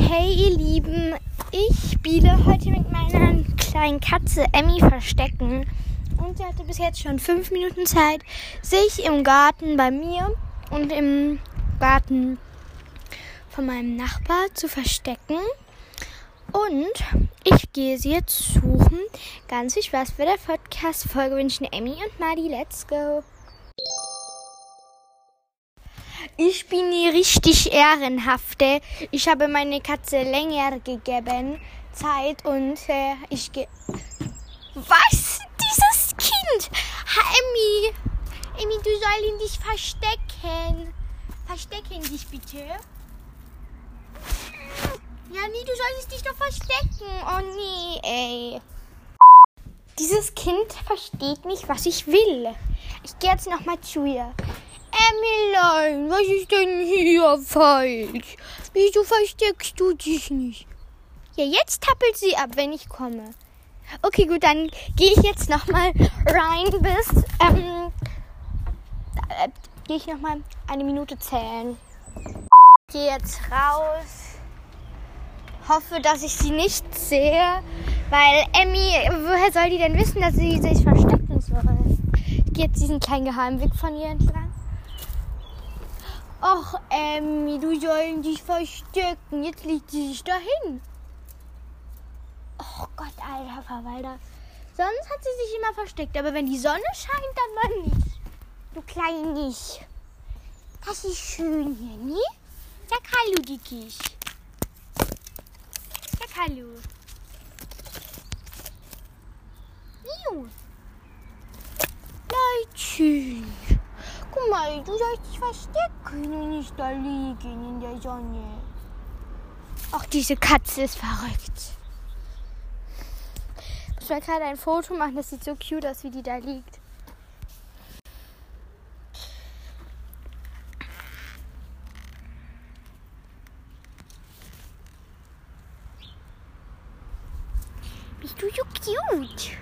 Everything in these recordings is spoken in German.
Hey ihr Lieben, ich spiele heute mit meiner kleinen Katze Emmy Verstecken. Und sie hatte bis jetzt schon fünf Minuten Zeit, sich im Garten bei mir und im Garten von meinem Nachbar zu verstecken. Und ich gehe sie jetzt suchen. Ganz viel Spaß bei der Podcast-Folge wünschen Emmy und Madi. Let's go! Ich bin die richtig ehrenhafte. Ich habe meine Katze länger gegeben Zeit und äh, ich ge Was? Dieses Kind! Emmy! Emmy, du sollst dich verstecken. Verstecken dich bitte. Ja, nee, du solltest dich doch verstecken. Oh nee, ey. Dieses Kind versteht nicht, was ich will. Ich gehe jetzt nochmal zu ihr. Emmylein, was ist denn hier falsch? Wieso versteckst du dich nicht? Ja, jetzt tappelt sie ab, wenn ich komme. Okay, gut, dann gehe ich jetzt nochmal rein bis, ähm, äh, gehe ich nochmal eine Minute zählen. Ich gehe jetzt raus. Hoffe, dass ich sie nicht sehe, weil Emmy, woher soll die denn wissen, dass sie sich verstecken soll? Ich gehe jetzt diesen kleinen Geheimweg von ihr entlang. Ach, Emmy, du sollst dich verstecken. Jetzt legt sie sich dahin. Oh Gott, alter Verwalter. Sonst hat sie sich immer versteckt. Aber wenn die Sonne scheint, dann mal nicht. Du Kleinisch. Das ist schön hier, ne? Sag Hallo, Dickisch. Sag Hallo. Miu. Leutchen. Guck mal, du sollst dich verstecken und nicht da liegen in der Sonne. Ach, diese Katze ist verrückt. Ich will gerade ein Foto machen, das sieht so cute aus, wie die da liegt. Bist du so cute?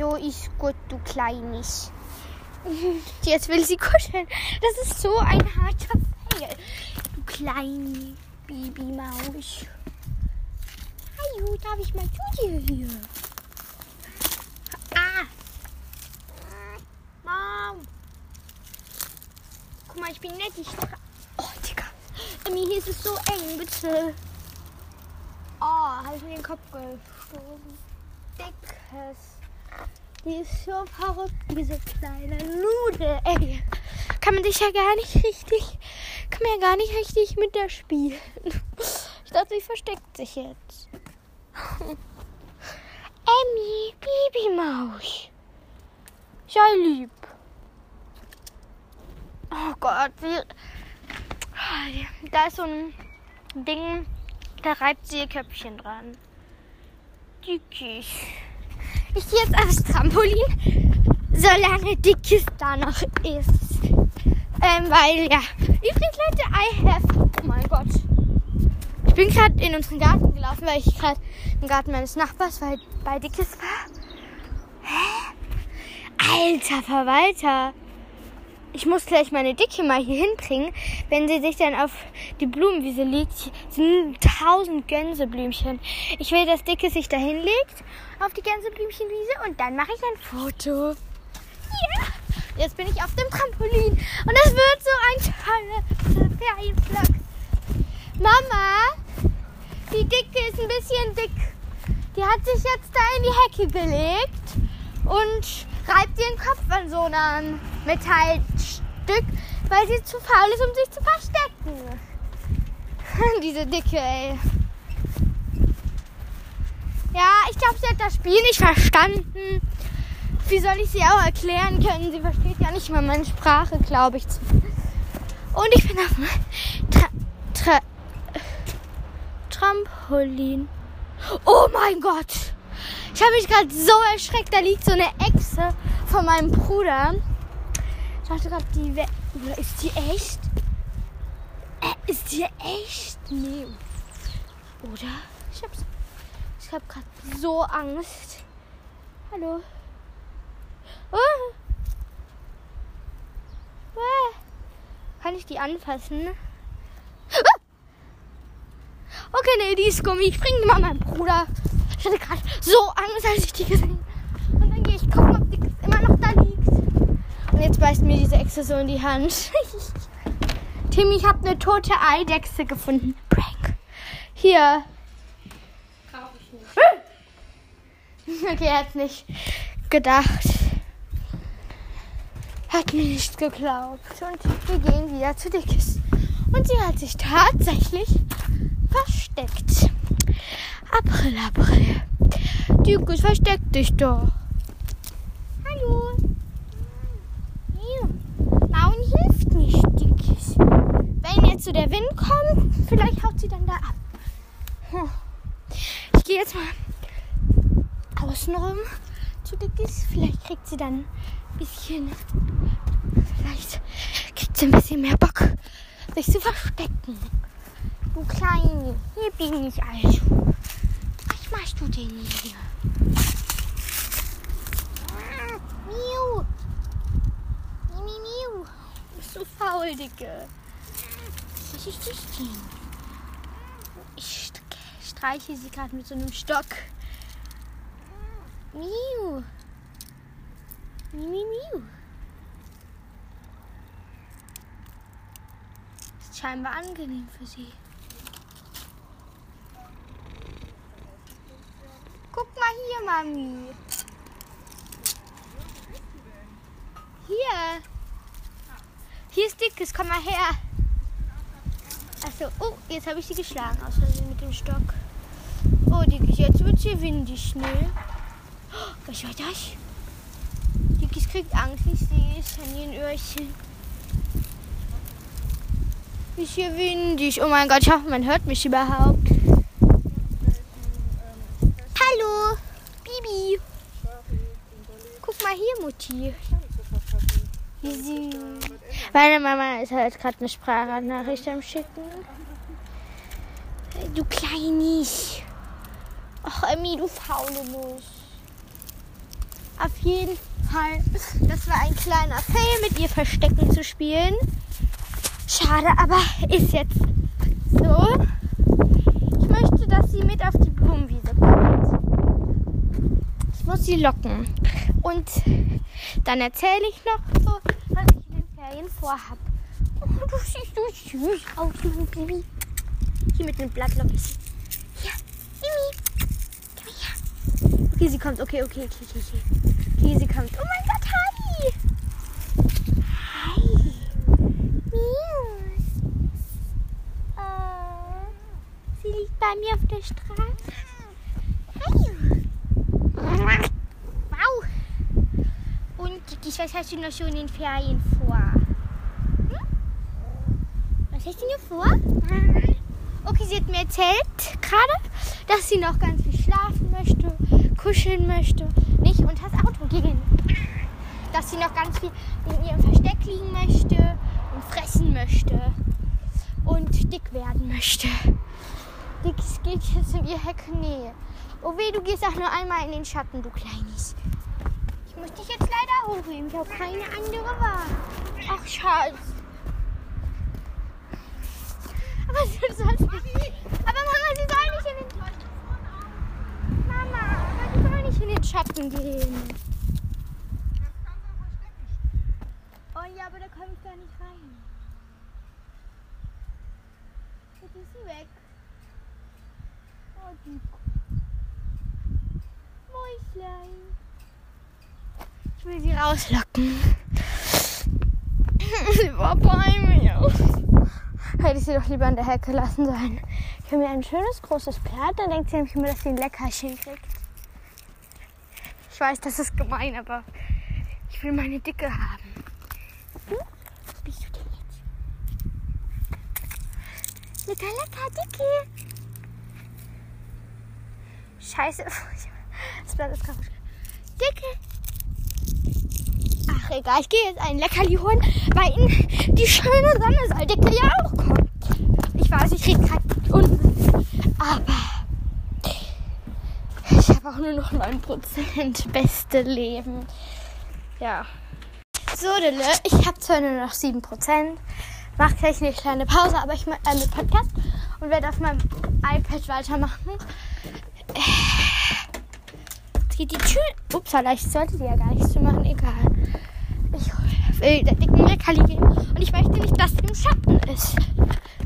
So ist Kleines. Jetzt will sie kuscheln. Das ist so ein harter Pfeil. Du kleine Babymaus. Hallo, darf ich mal zu dir hier? Ah. Mom. Guck mal, ich bin nett. Ich oh, Digga. Emmy, hier ist es so eng, bitte. Oh, habe ich mir den Kopf gestoßen. Dickes. Die ist so verrückt, diese kleine Nude, ey. Kann man sich ja gar nicht richtig, kann man ja gar nicht richtig mit der spielen. Ich dachte, sie versteckt sich jetzt. Emmy, Babymaus. Sei lieb. Oh Gott, wie... Da ist so ein Ding, da reibt sie ihr Köpfchen dran. Dickies. Ich gehe jetzt aufs Trampolin, solange Dickes da noch ist. Ähm, weil, ja. Übrigens, Leute, I have. Oh mein Gott. Ich bin gerade in unseren Garten gelaufen, weil ich gerade im Garten meines Nachbars bei Dickes war. Hä? Alter Verwalter. Ich muss gleich meine Dicke mal hier hinbringen. Wenn sie sich dann auf die Blumenwiese legt, sind tausend Gänseblümchen. Ich will, dass Dicke sich da hinlegt auf die Gänseblümchenwiese und dann mache ich ein Foto. Ja! Jetzt bin ich auf dem Trampolin und es wird so ein toller Ferienvlog. Mama, die Dicke ist ein bisschen dick. Die hat sich jetzt da in die Hecke gelegt und reibt ihren Kopf an so einem Metallstück, weil sie zu faul ist, um sich zu verstecken. Diese Dicke, ey. Ja, ich glaube, sie hat das Spiel nicht verstanden. Wie soll ich sie auch erklären können? Sie versteht ja nicht mal meine Sprache, glaube ich. Und ich bin auf dem Tra Tra Trampolin. Oh mein Gott! Ich habe mich gerade so erschreckt. Da liegt so eine Echse von meinem Bruder. Ich dachte gerade, die ist die echt? Äh, ist dir echt? Nee. Oder? Ich hab's. Ich hab grad so Angst. Hallo. Oh. Oh. Kann ich die anfassen? Ah. Okay, nee, die ist Gummi. Ich bringe mal meinen Bruder. Ich hatte gerade so Angst, als ich die gesehen habe. Und dann gehe ich gucken, ob die immer noch da liegt. Und jetzt beißt mir diese Echse so in die Hand. Timmy, ich habe eine tote Eidechse gefunden. Prank. Hier. Okay, er hat nicht gedacht. Hat mir nicht geglaubt. Und wir gehen wieder zu Dickes. Und sie hat sich tatsächlich versteckt. April, April. Dickes, versteck dich doch. Hallo. Hier. Hilft nicht, Dickes. Wenn jetzt so der Wind kommt, vielleicht haut sie dann da ab. Hm. Ich gehe jetzt mal außenrum zu Dickes. Vielleicht kriegt sie dann ein bisschen. Vielleicht kriegt sie ein bisschen mehr Bock, sich zu verstecken. Du Kleine, hier bin ich also. Was machst du denn hier? Miu. Miu, miu, miu. Du bist so faul, Dicke. Was ist das denn? Ich streiche sie gerade mit so einem Stock. Miu. Miu, miu, miu. Ist scheinbar angenehm für sie. Guck mal hier, Mami. Hier. Hier ist Dickes, komm mal her. Achso, oh, jetzt habe ich sie geschlagen, aus Versehen mit dem Stock. Oh, Dickes, jetzt wird es hier windig, ne? Oh, was war das? Dickes kriegt Angst, ich sehe es an ihren Öhrchen. Ist hier windig. Oh mein Gott, ich hoffe, man hört mich überhaupt. Hallo, Bibi. Guck mal hier, Mutti. Wie süß. Meine Mama ist halt gerade eine Sprachnachricht am Schicken. Du Kleinig. Ach, Emmy, du faule Nuss. Auf jeden Fall, das war ein kleiner Fail, mit ihr Verstecken zu spielen. Schade, aber ist jetzt so. Ich möchte, dass sie mit auf die Blumenwiese kommt. Ich muss sie locken. Und dann erzähle ich noch so, was ich in den Ferien vorhab. Oh, du siehst so süß aus, mein Baby. Hier mit dem Blatt lock ich sie. Hier, Mimi. Komm her. Okay, sie kommt. Okay, okay, okay, okay. Okay, okay sie kommt. Oh mein Gott, hi. Hi. Miau. Oh. Sie liegt bei mir auf der Straße. Hi. Wow. Dickis, was hast du noch so in den Ferien vor? Hm? Was hast du noch vor? Okay, sie hat mir erzählt gerade, dass sie noch ganz viel schlafen möchte, kuscheln möchte, nicht unters Auto gehen. Dass sie noch ganz viel in ihrem Versteck liegen möchte und fressen möchte und dick werden möchte. Dick geht jetzt in ihr Hecknähe. Oh weh, du gehst auch nur einmal in den Schatten, du Kleines. Ich muss dich jetzt leider hochheben. Ich habe keine andere Wahl. Ach, Schatz. Aber du sollst nicht. Aber Mama, sie soll nicht in den Mama, aber sie soll nicht in den Schatten gehen. Oh ja, aber da komme ich gar nicht rein. Jetzt ist sie weg. Oh, die Mäuslein. Ich will sie rauslocken. sie war bei mir. Hätte ich sie doch lieber in der Hecke lassen sollen. Ich habe mir ein schönes großes Blatt, dann denkt sie nämlich immer, dass sie ein Leckerchen kriegt. Ich weiß, das ist gemein, aber ich will meine Dicke haben. Hm? Was bist du denn jetzt? Lecker, lecker, Dicke. Scheiße. Das Blatt ist kaputt. Dicke. Ach, egal. Ich gehe jetzt ein Leckerli holen, weil in die schöne Sonne soll Dicke ja auch kommen. Ich weiß, ich rede gerade unten. Aber ich habe auch nur noch 9% beste Leben. Ja. So, Dille, ich habe zwar nur noch 7%. Mach gleich eine kleine Pause, aber ich mache mit Podcast und werde auf meinem iPad weitermachen. Jetzt geht die Tür. Upsala, ich sollte die ja gar nicht zu machen, egal. Ich will der dicken Leckerli geben und ich möchte nicht, dass sie im Schatten ist.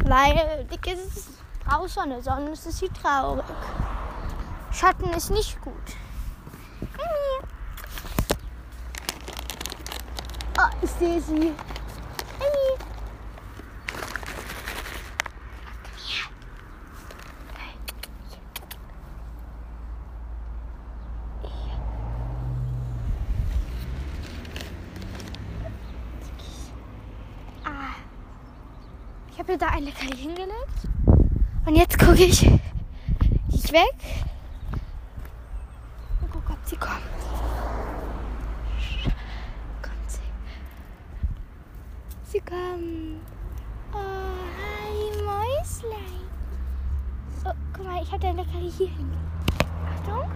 Weil dick ist es braucht Sonne, sonst ist sie traurig. Schatten ist nicht gut. Oh, ich sehe sie. Mimi. Ah. Ich habe ihr da ein Leckerli hingelegt. Und jetzt gucke ich. Ich weg. Und guck, ob sie kommt. Kommt sie. Sie kommt. Oh, hi, Mäuslein. Oh, guck mal, ich habe dein Leckerli hier hingelegt. Achtung.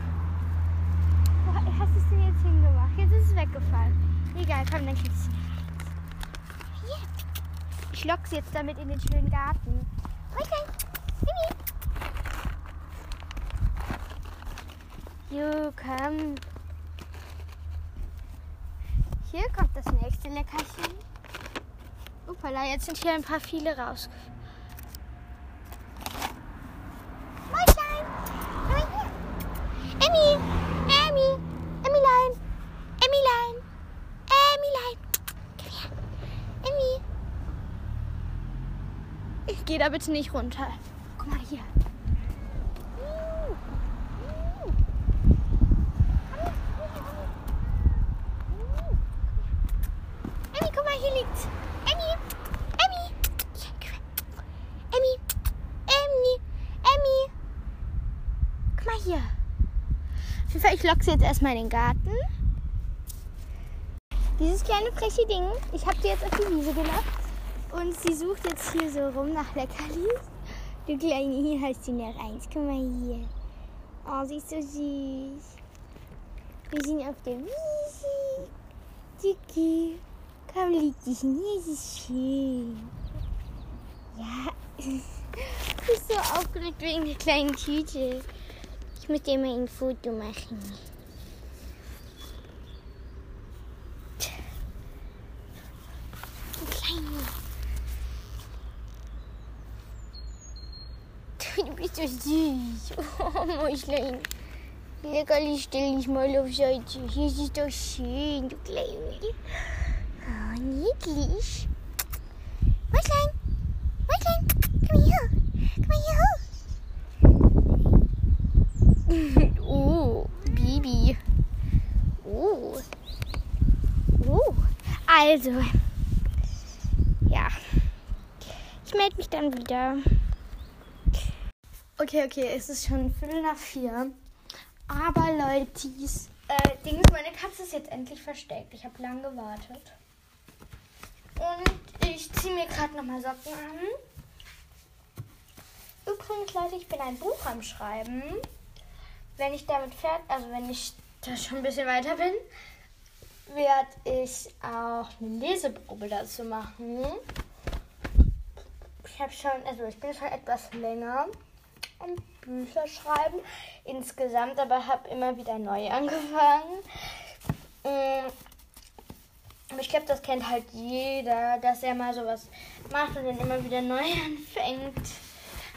Wo hast du es denn jetzt hingemacht? Jetzt ist es weggefallen. Egal, komm, dann kriegst du es. Ich lock sie jetzt damit in den schönen Garten. Mäuslein. Mimi. Jo, komm. Hier kommt das nächste Leckerchen. Upala, jetzt sind hier ein paar viele raus. Mäuschen, komm mal hier. Emmy, Emmy, Emmylein, Emmylein, Emmylein. Komm her. Emmy. Gehe da bitte nicht runter. Guck mal hier. Emmy, guck mal, hier liegt's. Emmy, Emmy. Emmy, Emmy, Emmy. Guck mal hier. Auf jeden Fall, ich lock sie jetzt erstmal in den Garten. Dieses kleine freche Ding, ich habe sie jetzt auf die Wiese gelockt. Und sie sucht jetzt hier so rum nach Leckerlis. Du Kleine, hier hast du noch eins. Guck mal hier. Oh, sie ist so süß. Wir sind auf der Wiese. Dicky. Komm, leg dich hin. Hier ist es schön. Ja. Du bist so aufgeregt wegen der kleinen Tüte. Ich muss dir mal ein Foto machen. Du Kleine. Du bist so süß. Oh, Mäuslein. Leckerli, stell dich mal auf Seite. Hier ist doch schön, du Kleine. Oh, niedlich. Mäuslein, Mäuslein, komm her. Komm hier hoch. oh, Bibi. Oh. Oh. Also. Ja. Ich melde mich dann wieder. Okay, okay, es ist schon Viertel nach vier. Aber Leute, äh, Dings, meine Katze ist jetzt endlich versteckt. Ich habe lang gewartet. Und ich ziehe mir gerade nochmal Socken an. Übrigens, Leute, ich bin ein Buch am Schreiben. Wenn ich damit fertig, also wenn ich da schon ein bisschen weiter bin, werde ich auch eine Leseprobe dazu machen. Ich habe schon, also ich bin schon etwas länger am Bücher schreiben insgesamt, aber habe immer wieder neu angefangen. Mm, ich glaube, das kennt halt jeder, dass er mal sowas macht und dann immer wieder neu anfängt.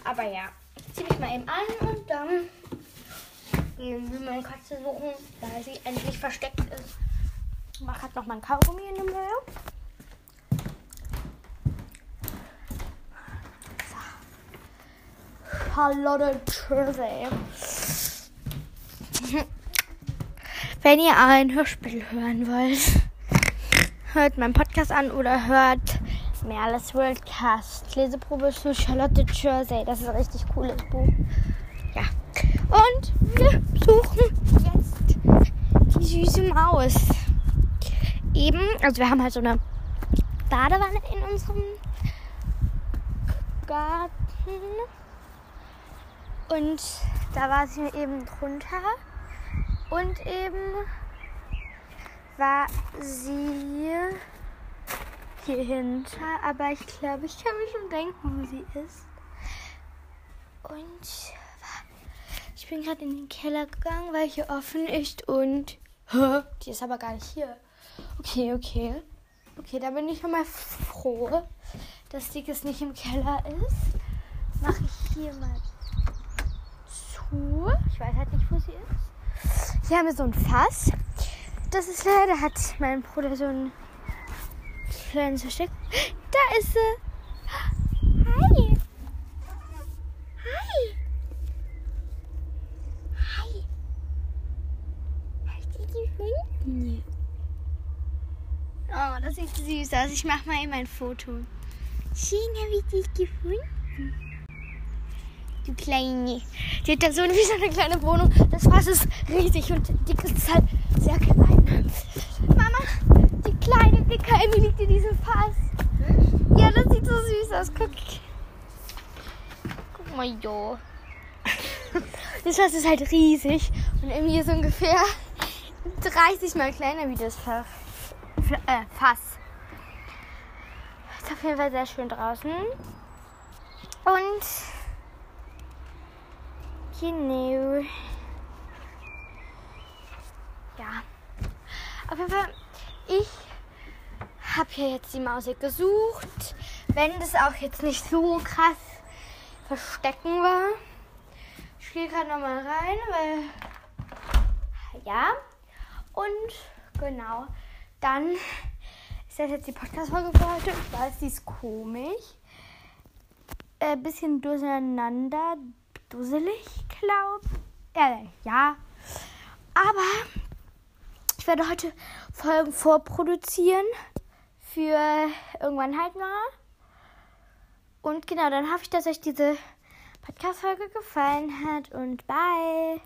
Aber ja, ziehe mich mal eben an und dann gehen wir meine Katze suchen, da sie endlich versteckt ist. Ich mache halt noch mal ein Kaugummi in der Müll. Charlotte Jersey. Wenn ihr ein Hörspiel hören wollt, hört meinen Podcast an oder hört Merles Worldcast. Leseprobe zu Charlotte Jersey. Das ist ein richtig cooles Buch. Ja. Und wir suchen jetzt die süße Maus. Eben, also wir haben halt so eine Badewanne in unserem Garten Und da war sie eben drunter. Und eben war sie hier hinter. Aber ich glaube, ich kann mir schon denken, wo sie ist. Und ich bin gerade in den Keller gegangen, weil hier offen ist. Und die ist aber gar nicht hier. Okay, okay. Okay, da bin ich schon mal froh, dass die jetzt nicht im Keller ist. Mache ich hier mal zu. Ich weiß halt nicht, wo sie ist. Hier haben wir so ein Fass. Das ist leider, hat mein Bruder so ein kleines Versteck. Da ist sie. Hi. Hi. Hi. Hast du die gefunden? Oh, das sieht süß aus. Ich mache mal eben ein Foto. Schön habe ich dich gefunden. Du Kleine. Die hat da so wie so eine kleine Wohnung. Das Fass ist riesig und die ist halt sehr klein. Mama, die kleine dicke Emmy liegt in diesem Fass. Ja, das sieht so süß aus. Guck. Guck mal, jo. Das Fass ist halt riesig und Emmy ist ungefähr 30 mal kleiner wie das äh, Fass. Ist auf jeden Fall sehr schön draußen. Und genau. Ja. Auf jeden Fall, ich habe hier jetzt die Maus gesucht. Wenn das auch jetzt nicht so krass verstecken war. Ich gehe gerade nochmal rein, weil ja. Und genau dann ist das jetzt die Podcast-Folge für heute. Ich weiß, die ist komisch. Ein äh, bisschen durcheinander, dusselig, glaube äh, ja. Aber ich werde heute Folgen vorproduzieren. Für irgendwann halt mal. Und genau, dann hoffe ich, dass euch diese Podcast-Folge gefallen hat. Und bye.